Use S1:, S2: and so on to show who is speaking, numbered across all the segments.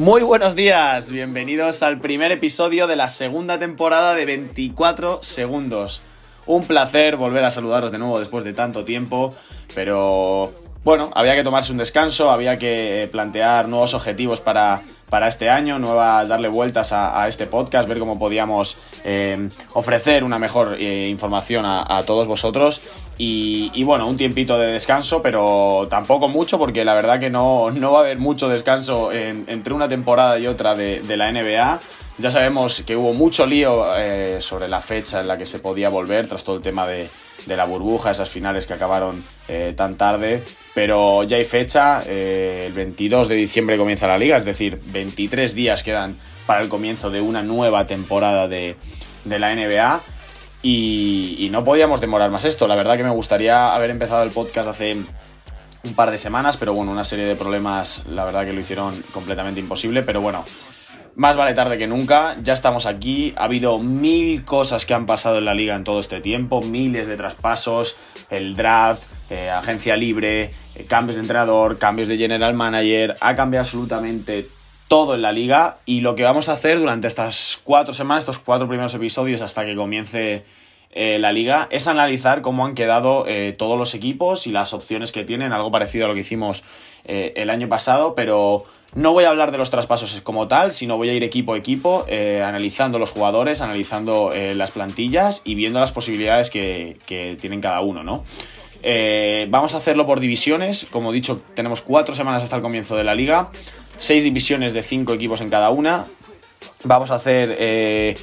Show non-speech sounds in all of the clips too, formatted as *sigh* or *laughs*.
S1: Muy buenos días, bienvenidos al primer episodio de la segunda temporada de 24 segundos. Un placer volver a saludaros de nuevo después de tanto tiempo, pero bueno, había que tomarse un descanso, había que plantear nuevos objetivos para, para este año, nueva, darle vueltas a, este podcast, ver cómo podíamos eh, ofrecer una mejor eh, información a, todos vosotros. Y, bueno, un tiempito de descanso, pero tampoco mucho, porque la verdad que no, no va a haber mucho descanso entre una temporada y otra de, la NBA. Ya sabemos que hubo mucho lío eh, sobre la fecha en la que se podía volver tras todo el tema de, de la burbuja, esas finales que acabaron eh, tan tarde. Pero ya hay fecha, eh, el 22 de diciembre comienza la liga, es decir, 23 días quedan para el comienzo de una nueva temporada de, la NBA. Y, no podíamos demorar más esto. La verdad que me gustaría haber empezado el podcast hace un par de semanas, pero bueno, una serie de problemas, la verdad que lo hicieron completamente imposible. Pero bueno, más vale tarde que nunca, ya estamos aquí, ha habido mil cosas que han pasado en la liga en todo este tiempo, miles de traspasos, el draft, eh, agencia libre, eh, cambios de entrenador, cambios de general manager, ha cambiado absolutamente todo en la liga. Y lo que vamos a hacer durante estas cuatro semanas, estos cuatro primeros episodios hasta que comience eh, la liga es analizar cómo han quedado todos los equipos y las opciones que tienen, algo parecido a lo que hicimos el año pasado, pero no voy a hablar de los traspasos como tal, sino voy a ir equipo a equipo, eh, analizando los jugadores, analizando eh, las plantillas y viendo las posibilidades que, tienen cada uno, ¿no? Eh, vamos a hacerlo por divisiones. Como he dicho, tenemos cuatro semanas hasta el comienzo de la liga. Seis divisiones de cinco equipos en cada una. Vamos a hacer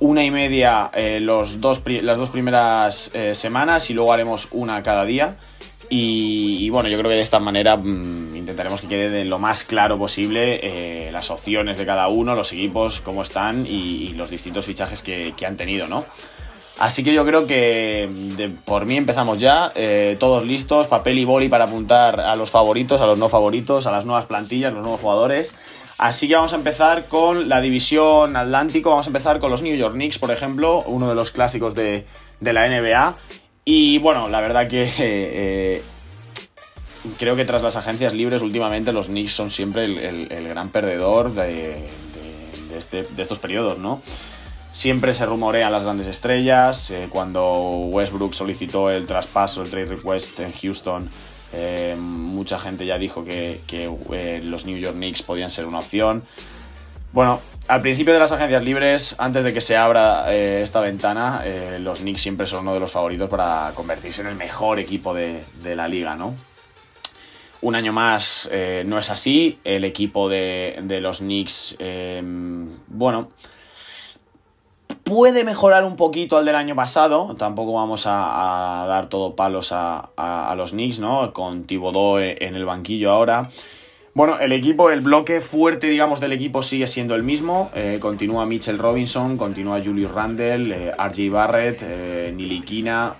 S1: una y media dos, las dos primeras semanas y luego haremos una cada día. Y, bueno, yo creo que de esta manera mm, intentaremos que quede de lo más claro posible eh, las opciones de cada uno, los equipos, cómo están y, los distintos fichajes que, han tenido, ¿no? Así que yo creo que por mí empezamos ya, eh, todos listos, papel y boli para apuntar a los favoritos, a los no favoritos, a las nuevas plantillas, los nuevos jugadores. Así que vamos a empezar con la división Atlántico, vamos a empezar con los New York Knicks, por ejemplo, uno de los clásicos de, de la NBA. Y bueno, la verdad que *laughs* eh, creo que tras las agencias libres últimamente los Knicks son siempre el, gran perdedor este, de, estos periodos, ¿no? Siempre se rumorean las grandes estrellas. Eh, cuando Westbrook solicitó el traspaso, el trade request en Houston, eh, mucha gente ya dijo que, los New York Knicks podían ser una opción. Bueno, al principio de las agencias libres, antes de que se abra eh, esta ventana, eh, los Knicks siempre son uno de los favoritos para convertirse en el mejor equipo de, la liga, ¿no? Un año más eh, no es así. El equipo de, los Knicks, bueno, puede mejorar un poquito al del año pasado. Tampoco vamos a, dar todo palos a, a, los Knicks, ¿no? Con Thibodeau en el banquillo ahora. Bueno, el equipo, el bloque fuerte, digamos, del equipo sigue siendo el mismo. Eh, continúa Mitchell Robinson, continúa Julius Randle, eh, Barrett, eh, Nilikina.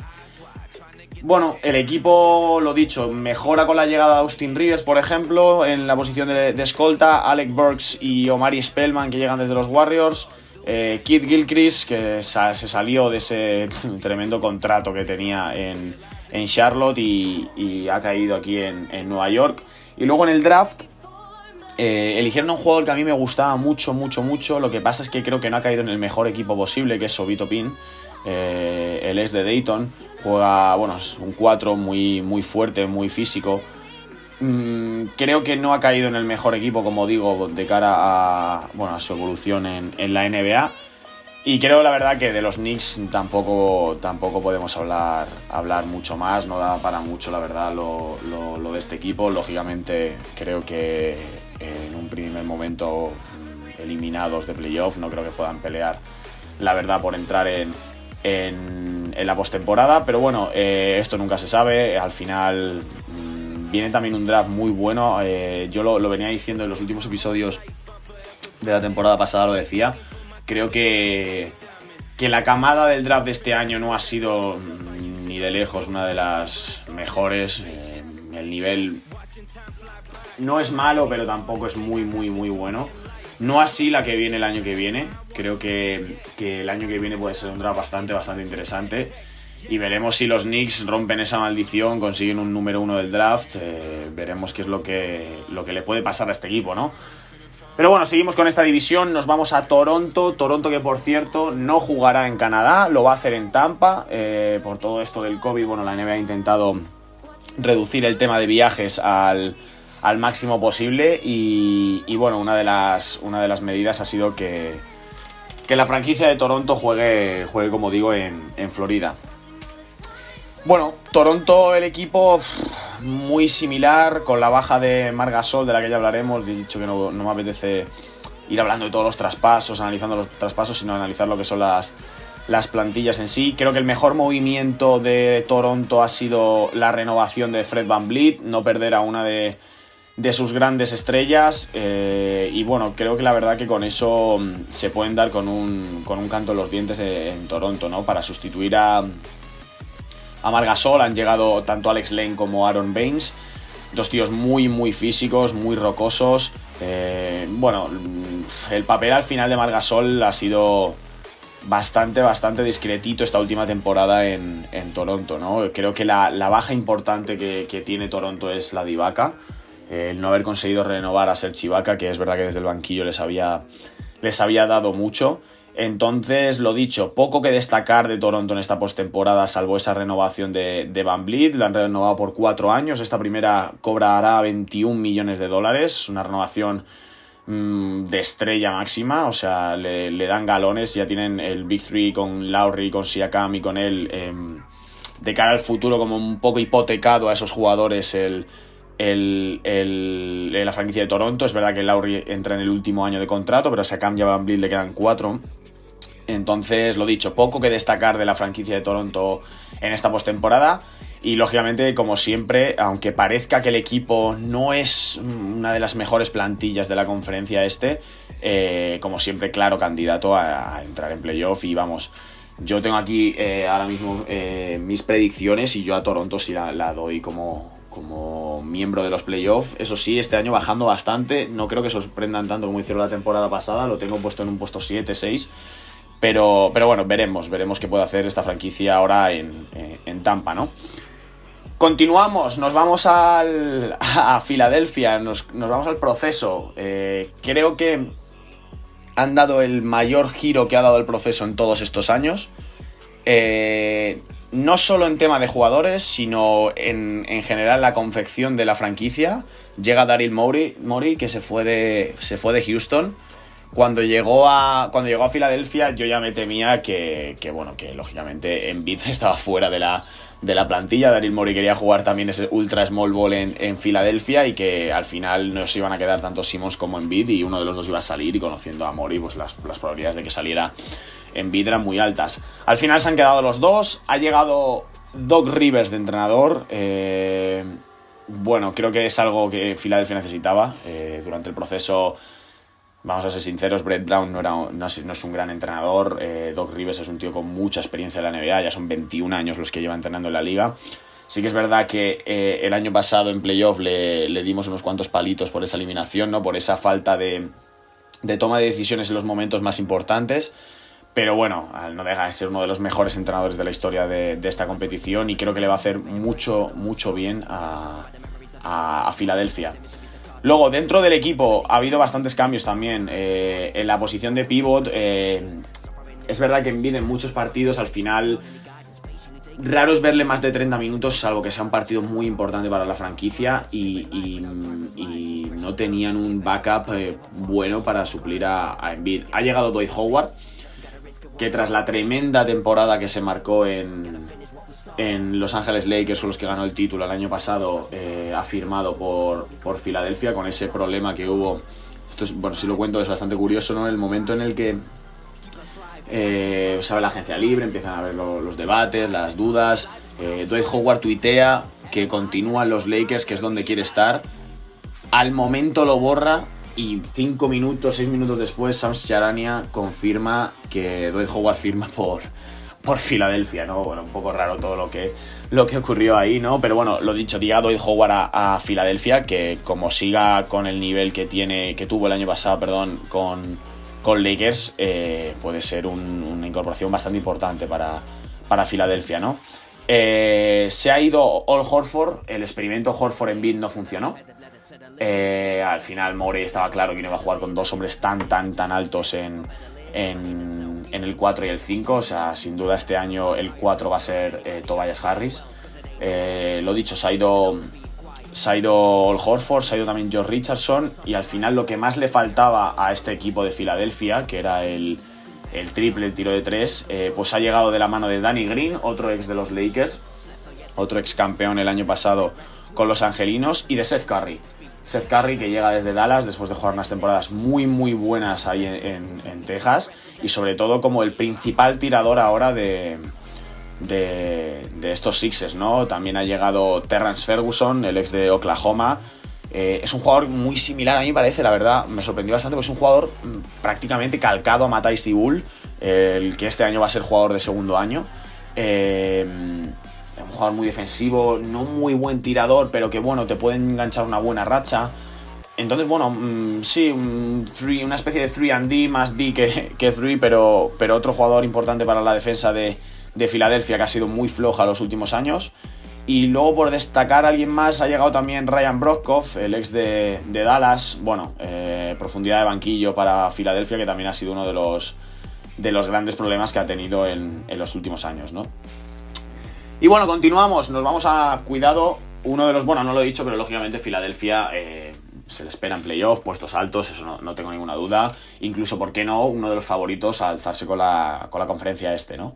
S1: Bueno, el equipo, lo dicho, mejora con la llegada de Austin Rivers, por ejemplo, en la posición de, escolta. Alec Burks y Omari Spellman, que llegan desde los Warriors. Eh, Gilchrist, que se salió de ese *laughs* tremendo contrato que tenía en, Charlotte y, ha caído aquí en, en Nueva York. Y luego en el draft eh, eligieron un jugador que a mí me gustaba mucho, mucho, mucho. Lo que pasa es que creo que no ha caído en el mejor equipo posible, que es Sobito Pin. Eh, él es de Dayton. Juega, bueno, es un 4 muy, muy fuerte, muy físico. Mm, creo que no ha caído en el mejor equipo, como digo, de cara a, bueno, a su evolución en la NBA. Y creo la verdad que de los Knicks tampoco, tampoco podemos hablar, hablar mucho más, no da para mucho la verdad lo, de este equipo. Lógicamente creo que en un primer momento mm, eliminados de playoff no creo que puedan pelear la verdad por entrar en, en, la postemporada, pero bueno, eh, esto nunca se sabe, al final mm, viene también un draft muy bueno, eh, yo lo, lo venía diciendo en los últimos episodios de la temporada pasada, lo decía Creo que, que la camada del draft de este año no ha sido ni de lejos una de las mejores. Eh, el nivel no es malo, pero tampoco es muy, muy, muy bueno. No así la que viene el año que viene. Creo que, el año que viene puede ser un draft bastante, bastante interesante. Y veremos si los Knicks rompen esa maldición, consiguen un número uno del draft. Eh, veremos qué es lo que, lo que le puede pasar a este equipo, ¿no? Pero bueno, seguimos con esta división, nos vamos a Toronto, Toronto que por cierto no jugará en Canadá, lo va a hacer en Tampa, eh, por todo esto del COVID, bueno, la NBA ha intentado reducir el tema de viajes al, máximo posible y, bueno, una de, las, una de las medidas ha sido que, que la franquicia de Toronto juegue, juegue como digo, en, en Florida. Bueno, Toronto, el equipo muy similar, con la baja de Margasol, de la que ya hablaremos. He dicho que no, me apetece ir hablando de todos los traspasos, analizando los traspasos, sino analizar lo que son las, las plantillas en sí. Creo que el mejor movimiento de Toronto ha sido la renovación de Fred Van Vliet, no perder a una de, sus grandes estrellas. Eh, y bueno, creo que la verdad que con eso mm, se pueden dar con un, con un canto en los dientes en Toronto, ¿no? Para sustituir a, a Margasol han llegado tanto Alex Lane como Aaron Baines. Dos tíos muy, muy físicos, muy rocosos. Eh, bueno, el papel al final de Margasol ha sido bastante, bastante discretito esta última temporada en, Toronto, ¿no? Creo que la, baja importante que, tiene Toronto es la de Ibaka. el no haber conseguido renovar a Serge Ibaka, que es verdad que desde el banquillo les había, les había dado mucho. Entonces, lo dicho, poco que destacar de Toronto en esta postemporada, salvo esa renovación de, de Van Vliet. La han renovado por cuatro años. Esta primera cobrará 21 millones de dólares. Una renovación mm, de estrella máxima. O sea, le, dan galones. Ya tienen el Big Three con Lowry, con Siakam y con él. Em, de cara al futuro, como un poco hipotecado a esos jugadores la franquicia de Toronto. Es verdad que Lowry entra en el último año de contrato, pero a Siakam y a Van Vliet le quedan cuatro. Entonces, lo dicho, poco que destacar de la franquicia de Toronto en esta postemporada. Y lógicamente, como siempre, aunque parezca que el equipo no es una de las mejores plantillas de la conferencia este, eh, como siempre, claro, candidato a, entrar en playoff. Y vamos, yo tengo aquí eh, ahora mismo eh, mis predicciones y yo a Toronto sí la, doy como, como miembro de los playoffs. Eso sí, este año bajando bastante. No creo que sorprendan tanto como hicieron la temporada pasada. Lo tengo puesto en un puesto 7-6. Pero, pero bueno, veremos, veremos qué puede hacer esta franquicia ahora en, Tampa, ¿no? Continuamos, nos vamos al, a Filadelfia, nos, vamos al proceso. Eh, creo que han dado el mayor giro que ha dado el proceso en todos estos años. Eh, no solo en tema de jugadores, sino en, en, general la confección de la franquicia. Llega Daryl Morey, Morey que se fue de, se fue de Houston cuando llegó a, cuando llegó a Filadelfia, yo ya me temía que, bueno, que lógicamente Embiid *laughs* estaba fuera de la, de la plantilla. Daryl Morey quería jugar también ese ultra small ball en, en, Filadelfia y que al final no se iban a quedar tanto Simmons como Embiid y uno de los dos iba a salir y conociendo a Morey, pues las, las probabilidades de que saliera Embiid eran muy altas. Al final se han quedado los dos. Ha llegado Doc Rivers de entrenador. Eh, bueno, creo que es algo que Filadelfia necesitaba. Eh, durante el proceso Vamos a ser sinceros, Brett Brown no, era, no, es, un gran entrenador, eh, Doc Rivers es un tío con mucha experiencia en la NBA, ya son 21 años los que lleva entrenando en la liga. Sí que es verdad que eh, el año pasado en playoff le, dimos unos cuantos palitos por esa eliminación, ¿no? por esa falta de, toma de decisiones en los momentos más importantes. Pero bueno, no deja de ser uno de los mejores entrenadores de la historia de, esta competición y creo que le va a hacer mucho, mucho bien a Filadelfia. Luego, dentro del equipo ha habido bastantes cambios también. Eh, en la posición de pivot, eh, es verdad que en muchos partidos al final. Raro es verle más de 30 minutos, salvo que sea un partido muy importante para la franquicia y, no tenían un backup eh, bueno para suplir a, a Embiid. Ha llegado Dwight Howard, que tras la tremenda temporada que se marcó en, en Los Ángeles Lakers, con los que ganó el título el año pasado, eh, ha firmado por, por Filadelfia con ese problema que hubo. Esto es, bueno, si lo cuento es bastante curioso, ¿no? El momento en el que eh, sabe la agencia libre, empiezan a ver los debates, las dudas. Eh, Dwight Howard tuitea que continúan los Lakers, que es donde quiere estar. Al momento lo borra y cinco minutos, seis minutos después, Sam Charania confirma que Dwight Howard firma por, por Filadelfia, ¿no? Bueno, un poco raro todo lo que, lo que ocurrió ahí, ¿no? Pero bueno, lo dicho, llega Dwight Howard a, Filadelfia, que como siga con el nivel que tiene, que tuvo el año pasado, perdón, con, con Lakers, eh, puede ser un, una incorporación bastante importante para, para Filadelfia, ¿no? Eh, se ha ido All Horford, el experimento Horford en Bid no funcionó. Eh, al final Morey estaba claro que no iba a jugar con dos hombres tan, tan, tan altos en, en, el 4 y el 5. O sea, sin duda este año el 4 va a ser eh, Tobias Harris. Eh, lo dicho, se ha ido. Se ha ido Horford, se ha ido también George Richardson. Y al final lo que más le faltaba a este equipo de Filadelfia, que era el, el triple, el tiro de tres, eh, pues ha llegado de la mano de Danny Green, otro ex de los Lakers, otro ex campeón el año pasado con los Angelinos, y de Seth Curry. Seth Curry que llega desde Dallas después de jugar unas temporadas muy muy buenas ahí en, Texas y sobre todo como el principal tirador ahora de, de, de, estos Sixes, ¿no? También ha llegado Terrence Ferguson, el ex de Oklahoma. Eh, es un jugador muy similar, a mí parece, la verdad, me sorprendió bastante, porque es un jugador mm, prácticamente calcado a Matthijs Tibul, el que este año va a ser jugador de segundo año. Eh, jugador muy defensivo, no muy buen tirador, pero que bueno, te pueden enganchar una buena racha. Entonces, bueno, mmm, sí, una especie de 3 and D más D que, que 3, pero, pero otro jugador importante para la defensa de, de Filadelfia que ha sido muy floja los últimos años. Y luego por destacar a alguien más ha llegado también Ryan Brockhoff, el ex de, de Dallas. Bueno, eh, profundidad de banquillo para Filadelfia, que también ha sido uno de los, de los grandes problemas que ha tenido en, en los últimos años, ¿no? Y bueno, continuamos, nos vamos a cuidado. Uno de los, bueno, no lo he dicho, pero lógicamente Filadelfia eh, se le espera en playoff, puestos altos, eso no, no, tengo ninguna duda. Incluso, ¿por qué no? Uno de los favoritos a alzarse con la, con la conferencia este, ¿no?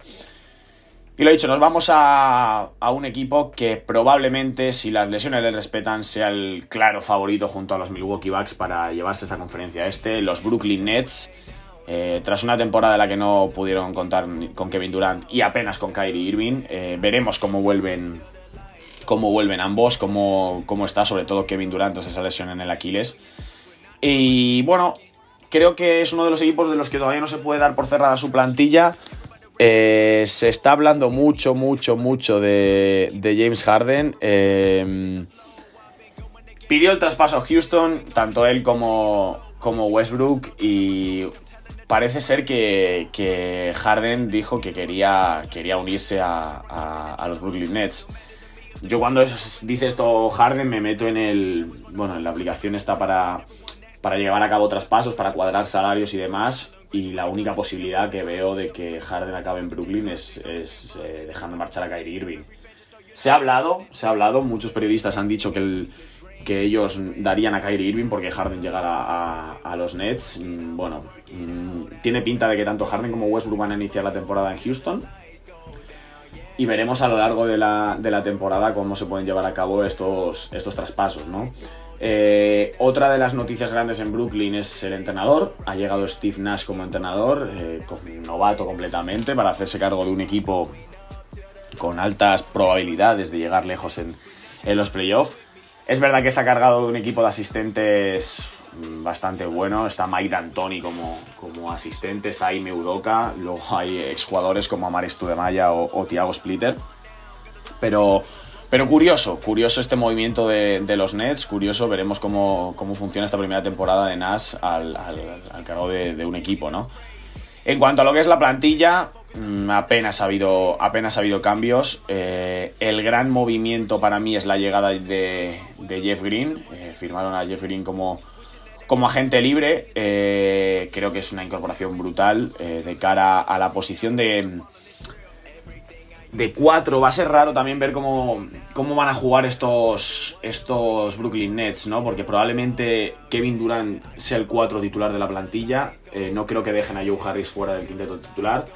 S1: Y lo dicho, nos vamos a, a, un equipo que probablemente, si las lesiones le respetan, sea el claro favorito junto a los Milwaukee Bucks para llevarse esta conferencia este, los Brooklyn Nets. Eh, tras una temporada en la que no pudieron contar con Kevin Durant y apenas con Kyrie Irving, eh, veremos cómo vuelven, cómo vuelven ambos, cómo, cómo está sobre todo Kevin Durant tras esa lesión en el Aquiles. Y bueno, creo que es uno de los equipos de los que todavía no se puede dar por cerrada su plantilla. Eh, se está hablando mucho, mucho, mucho de, de James Harden. Pidió el traspaso a Houston, tanto él como, como Westbrook, y parece ser que, que, Harden dijo que quería, quería unirse a, los Brooklyn Nets. Yo cuando dice esto Harden me meto en el. Bueno, en la aplicación está para, para llevar a cabo traspasos, para cuadrar salarios y demás. Y la única posibilidad que veo de que Harden acabe en Brooklyn es, es eh, dejando marchar a Kyrie Irving. Se ha hablado, se ha hablado, muchos periodistas han dicho que que ellos darían a Kyrie Irving porque Harden llegara a, a, los Nets. Bueno, tiene pinta de que tanto Harden como Westbrook van a iniciar la temporada en Houston. Y veremos a lo largo de la, de la temporada cómo se pueden llevar a cabo estos, estos traspasos, ¿no? Eh, otra de las noticias grandes en Brooklyn es el entrenador. Ha llegado Steve Nash como entrenador, eh, novato completamente, para hacerse cargo de un equipo con altas probabilidades de llegar lejos en, en los playoffs. Es verdad que se ha cargado de un equipo de asistentes bastante bueno. Está Mike D'Antoni como, como asistente, está Ime Udoka, luego hay exjugadores como Amaris Tudemaya o, o Thiago Splitter. Pero, pero curioso, curioso este movimiento de, los Nets, curioso, veremos cómo, cómo, funciona esta primera temporada de Nash al, al, cargo de, de un equipo, ¿no? En cuanto a lo que es la plantilla, mm, apenas ha habido, apenas ha habido cambios. Eh, el gran movimiento para mí es la llegada de, de Jeff Green. Eh, firmaron a Jeff Green como, como agente libre. Eh, creo que es una incorporación brutal eh, de cara a la posición de, de 4. Va a ser raro también ver cómo, cómo van a jugar estos, estos Brooklyn Nets, ¿no? Porque probablemente Kevin Durant sea el 4 titular de la plantilla. Eh, no creo que dejen a Joe Harris fuera del quinteto titular.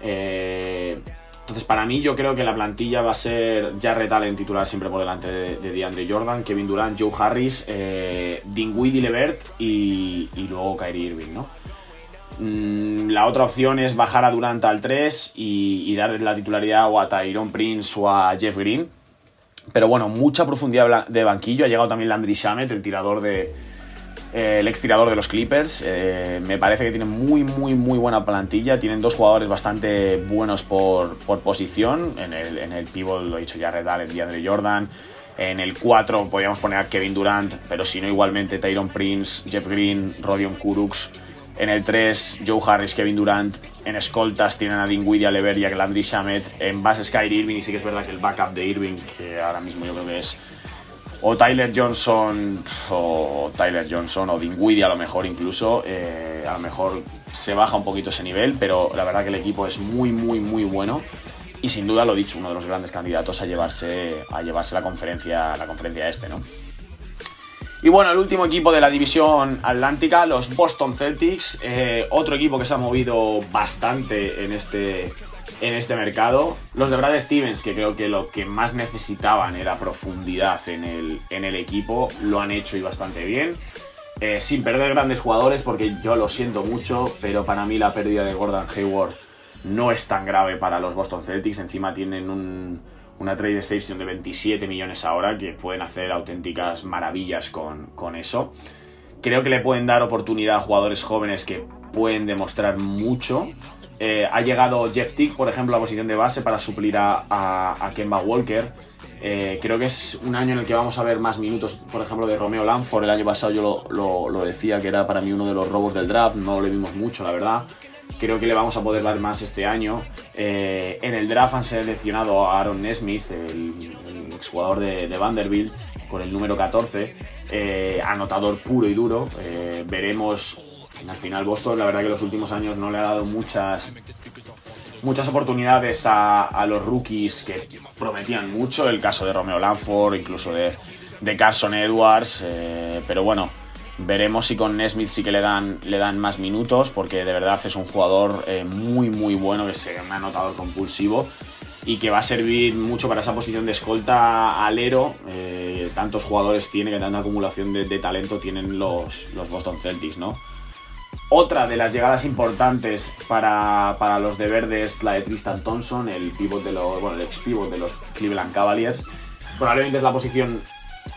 S1: Eh, entonces, para mí, yo creo que la plantilla va a ser Jarrett Allen titular siempre por delante de, de DeAndre Jordan, Kevin Durant, Joe Harris, eh, Levert y, y luego Kyrie Irving, ¿no? Mm, la otra opción es bajar a Durant al 3 y, y darle la titularidad o a Tyrone Prince o a Jeff Green. Pero bueno, mucha profundidad de banquillo. Ha llegado también Landry Shamet, el tirador de, eh, el extirador de los Clippers. Eh, me parece que tiene muy, muy, muy buena plantilla. Tienen dos jugadores bastante buenos por, posición. En el, en el pivot, lo he dicho ya, Red Allen, DeAndre Jordan. En el 4 podríamos poner a Kevin Durant, pero si no, igualmente Tyron Prince, Jeff Green, Rodion Kuruks. En el 3, Joe Harris, Kevin Durant. En escoltas tienen a Dinwiddie, Lever y a Shamet. En base, Sky Irving. Y sí que es verdad que el backup de Irving, que ahora mismo yo creo que es o Tyler Johnson, o Tyler Johnson, o Dinwiddie a lo mejor incluso, eh, a lo mejor se baja un poquito ese nivel, pero la verdad que el equipo es muy, muy, muy bueno y sin duda lo dicho, uno de los grandes candidatos a llevarse, a llevarse la conferencia, la conferencia este, ¿no? Y bueno, el último equipo de la división atlántica, los Boston Celtics, eh, otro equipo que se ha movido bastante en este, en este mercado. Los de Brad Stevens, que creo que lo que más necesitaban era profundidad en el, en el equipo, lo han hecho y bastante bien. Eh, sin perder grandes jugadores, porque yo lo siento mucho, pero para mí la pérdida de Gordon Hayward no es tan grave para los Boston Celtics. Encima tienen un, una trade exception de 27 millones ahora, que pueden hacer auténticas maravillas con, con eso. Creo que le pueden dar oportunidad a jugadores jóvenes que pueden demostrar mucho eh, ha llegado Jeff Tick, por ejemplo, a la posición de base para suplir a, Kemba Walker. Eh, creo que es un año en el que vamos a ver más minutos, por ejemplo, de Romeo Lanford. El año pasado yo lo, decía que era para mí uno de los robos del draft, no le vimos mucho, la verdad. Creo que le vamos a poder dar más este año. Eh, en el draft han seleccionado a Aaron Nesmith, el, exjugador de, Vanderbilt, con el número 14. anotador puro y duro. veremos al final Boston, la verdad que los últimos años no le ha dado muchas muchas oportunidades a, los rookies que prometían mucho, el caso de Romeo Lanford, incluso de, Carson Edwards, eh, pero bueno, veremos si con Nesmith sí que le dan, le dan más minutos, porque de verdad es un jugador eh, muy muy bueno, que se un anotador compulsivo y que va a servir mucho para esa posición de escolta alero. Eh, tantos jugadores tiene, que tanta acumulación de, de talento tienen los, los Boston Celtics, ¿no? Otra de las llegadas importantes para, los de verde es la de Tristan Thompson, el pivot de los, bueno, el ex pivot de los Cleveland Cavaliers. Probablemente es la posición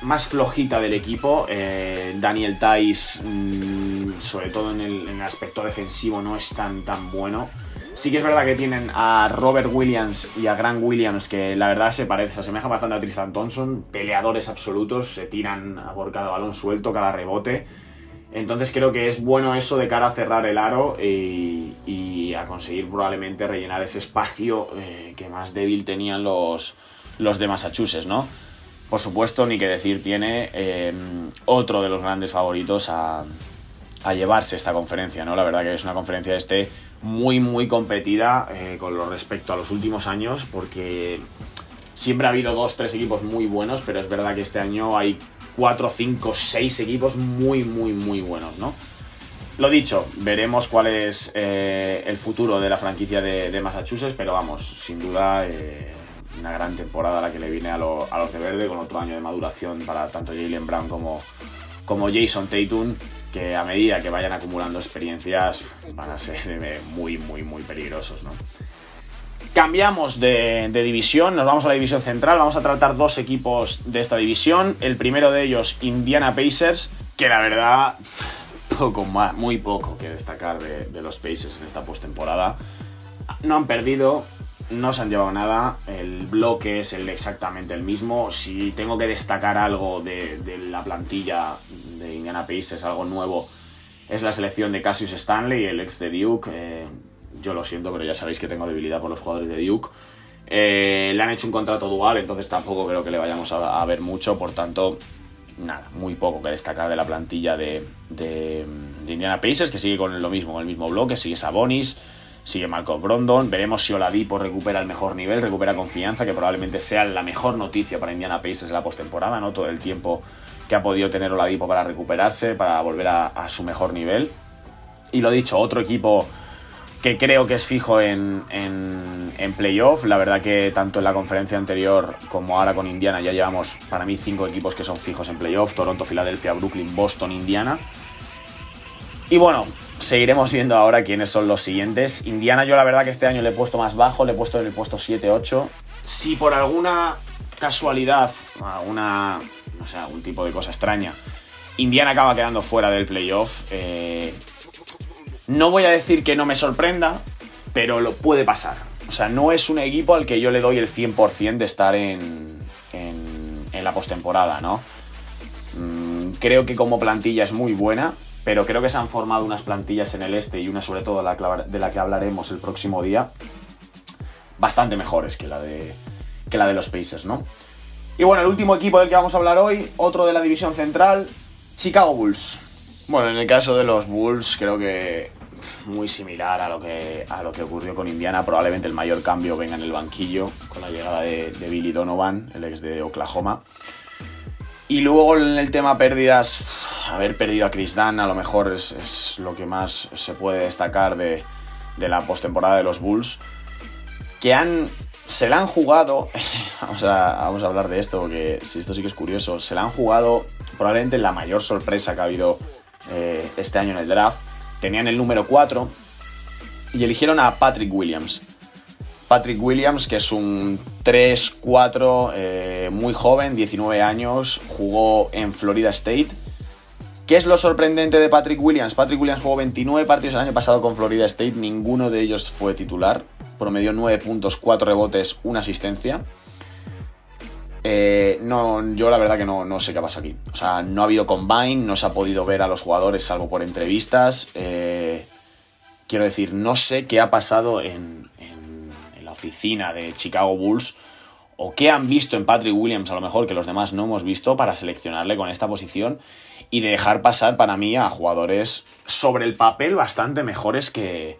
S1: más flojita del equipo. Eh, Daniel Tice, mm, sobre todo en el, aspecto defensivo, no es tan, tan bueno. Sí que es verdad que tienen a Robert Williams y a Grant Williams, que la verdad se parece, se asemeja bastante a Tristan Thompson, peleadores absolutos, se tiran por cada balón suelto, cada rebote. Entonces creo que es bueno eso de cara a cerrar el aro y, a conseguir probablemente rellenar ese espacio eh, que más débil tenían los, los de Massachusetts, ¿no? Por supuesto, ni que decir tiene eh, otro de los grandes favoritos a, a, llevarse esta conferencia, ¿no? La verdad que es una conferencia este muy, muy competida eh, con lo respecto a los últimos años, porque siempre ha habido dos, tres equipos muy buenos, pero es verdad que este año hay 4, 5, 6 equipos muy, muy, muy buenos, ¿no? Lo dicho, veremos cuál es eh, el futuro de la franquicia de, Massachusetts, pero vamos, sin duda eh, una gran temporada la que le viene a, los de verde, con otro año de maduración para tanto Jalen Brown como, como Jason Tatum, que a medida que vayan acumulando experiencias van a ser eh, muy, muy, muy peligrosos, ¿no? Cambiamos de, división, nos vamos a la división central, vamos a tratar dos equipos de esta división. El primero de ellos, Indiana Pacers, que la verdad, *laughs* poco más, muy poco que destacar de, los Pacers en esta postemporada. No han perdido, no se han llevado nada, el bloque es el, exactamente el mismo. Si tengo que destacar algo de, la plantilla de Indiana Pacers, algo nuevo, es la selección de Cassius Stanley, el ex de Duke. Eh, yo lo siento, pero ya sabéis que tengo debilidad por los jugadores de Duke. Eh, le han hecho un contrato dual, entonces tampoco creo que le vayamos a, ver mucho, por tanto, nada, muy poco que destacar de la plantilla de, Indiana Pacers, que sigue con lo mismo, con el mismo bloque, sigue Sabonis, sigue Malcolm Brondon, veremos si Oladipo recupera el mejor nivel, recupera confianza, que probablemente sea la mejor noticia para Indiana Pacers en la postemporada, ¿no? Todo el tiempo que ha podido tener Oladipo para recuperarse, para volver a, a su mejor nivel. Y lo dicho, otro equipo que creo que es fijo en, en, playoff. La verdad que tanto en la conferencia anterior como ahora con Indiana ya llevamos para mí cinco equipos que son fijos en playoff. Toronto, Filadelfia, Brooklyn, Boston, Indiana. Y bueno, seguiremos viendo ahora quiénes son los siguientes. Indiana yo la verdad que este año le he puesto más bajo, le he puesto en el puesto 7-8. Si por alguna casualidad, alguna, no sé, algún tipo de cosa extraña, Indiana acaba quedando fuera del playoff. Eh, no voy a decir que no me sorprenda, pero lo puede pasar. O sea, no es un equipo al que yo le doy el 100% de estar en, en, la postemporada, ¿no? Mm, creo que como plantilla es muy buena, pero creo que se han formado unas plantillas en el este y una sobre todo de la que hablaremos el próximo día, bastante mejores que la de, que la de los Pacers, ¿no? Y bueno, el último equipo del que vamos a hablar hoy, otro de la división central, Chicago Bulls. Bueno, en el caso de los Bulls creo que muy similar a lo que, a lo que ocurrió con Indiana. Probablemente el mayor cambio venga en el banquillo con la llegada de, Billy Donovan, el ex de Oklahoma. Y luego en el tema pérdidas, haber perdido a Chris Dunn a lo mejor es, lo que más se puede destacar de, de la postemporada de los Bulls. Que han se la han jugado, *laughs* vamos a, vamos a hablar de esto porque si esto sí que es curioso, se la han jugado probablemente la mayor sorpresa que ha habido eh, este año en el draft. Tenían el número 4 y eligieron a Patrick Williams. Patrick Williams, que es un 3-4 eh, muy joven, 19 años, jugó en Florida State. ¿Qué es lo sorprendente de Patrick Williams? Patrick Williams jugó 29 partidos el año pasado con Florida State, ninguno de ellos fue titular promedió 9 puntos, 4 rebotes, una asistencia. Eh, no, yo la verdad que no, sé qué pasa aquí. O sea, no ha habido combine, no se ha podido ver a los jugadores salvo por entrevistas. Eh, quiero decir, no sé qué ha pasado en, en, la oficina de Chicago Bulls o qué han visto en Patrick Williams, a lo mejor que los demás no hemos visto, para seleccionarle con esta posición y dejar pasar para mí a jugadores sobre el papel bastante mejores que,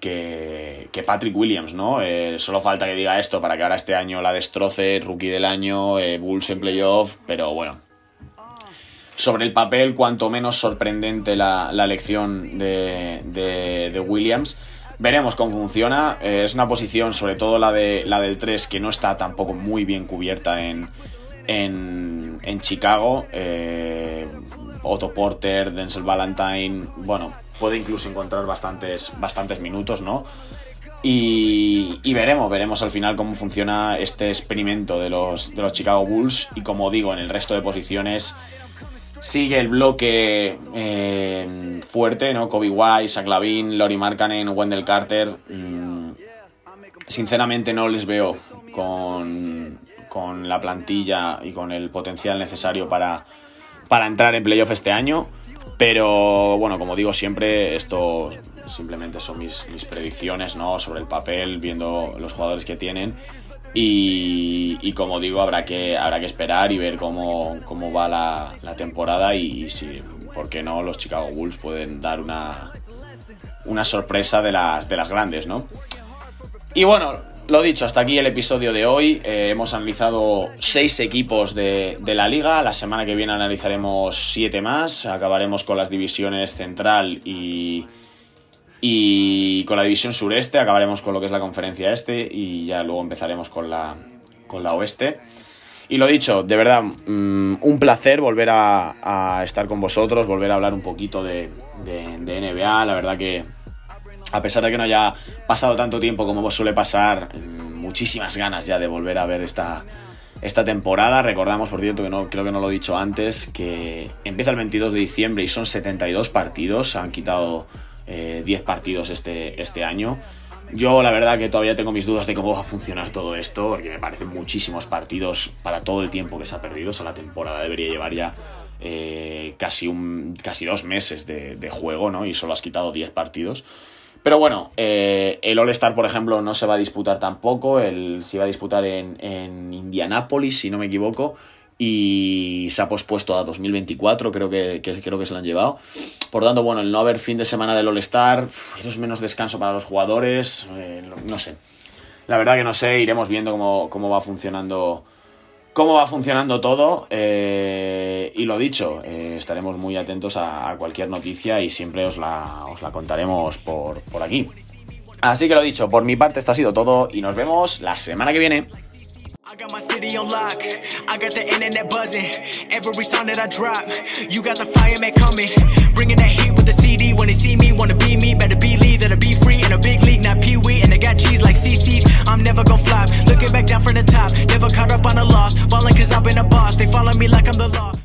S1: que, Patrick Williams, ¿no? Eh, solo falta que diga esto para que ahora este año la destroce, rookie del año, eh, Bulls en playoff, pero bueno. Sobre el papel, cuanto menos sorprendente la, elección de, Williams. Veremos cómo funciona. Eh, es una posición, sobre todo la, de, la del 3, que no está tampoco muy bien cubierta en, en Chicago. Otto Porter, Denzel Valentine, bueno, puede incluso encontrar bastantes, bastantes minutos, ¿no? Y, veremos, veremos al final cómo funciona este experimento de los, de los Chicago Bulls. Y como digo, en el resto de posiciones sigue el bloque eh, fuerte, ¿no? Kobe White, Zach Lavin, Lori Markkanen, Wendell Carter. Mm, sinceramente no les veo con, con, la plantilla y con el potencial necesario para, para entrar en playoff este año. Pero bueno, como digo siempre, esto simplemente son mis, predicciones ¿no? sobre el papel, viendo los jugadores que tienen. Y, como digo, habrá que, habrá que esperar y ver cómo, va la, temporada y, si, por qué no, los Chicago Bulls pueden dar una, una sorpresa de las, de las grandes, ¿no? Y bueno, lo dicho, hasta aquí el episodio de hoy. Eh, hemos analizado seis equipos de, la liga. La semana que viene analizaremos siete más. Acabaremos con las divisiones central y, y con la división sureste. Acabaremos con lo que es la conferencia este y ya luego empezaremos con la, con la oeste. Y lo dicho, de verdad, mm, un placer volver a, estar con vosotros, volver a hablar un poquito de, de NBA. La verdad que a pesar de que no haya pasado tanto tiempo como suele pasar, muchísimas ganas ya de volver a ver esta, esta temporada. Recordamos, por cierto, que no, creo que no lo he dicho antes, que empieza el 22 de diciembre y son 72 partidos. Han quitado 10 eh, partidos este, este año. Yo la verdad que todavía tengo mis dudas de cómo va a funcionar todo esto, porque me parecen muchísimos partidos para todo el tiempo que se ha perdido. O sea, la temporada debería llevar ya eh, casi, un, casi dos meses de, de juego, ¿no? Y solo has quitado 10 partidos. Pero bueno, eh, el All-Star, por ejemplo, no se va a disputar tampoco. El, se iba a disputar en, en Indianápolis, si no me equivoco. Y se ha pospuesto a 2024, creo que, creo que se lo han llevado. Por tanto, bueno, el no haber fin de semana del All-Star, es menos descanso para los jugadores. Eh, no sé. La verdad que no sé, iremos viendo cómo, cómo va funcionando cómo va funcionando todo. Eh, y lo dicho, eh, estaremos muy atentos a, a, cualquier noticia y siempre os la, os la contaremos por, por aquí. Así que lo dicho, por mi parte esto ha sido todo y nos vemos la semana que viene. I got my city on lock. I got the internet buzzing. Every song that I drop, you got the fireman coming. Bringing that heat
S2: with the CD. When they see me, wanna be me. Better believe that I be free in a big league. Not got cheese like CC's. I'm never gon' flop. Looking back down from the top. Never caught up on a loss. Ballin' cause I've been a boss. They follow me like I'm the law.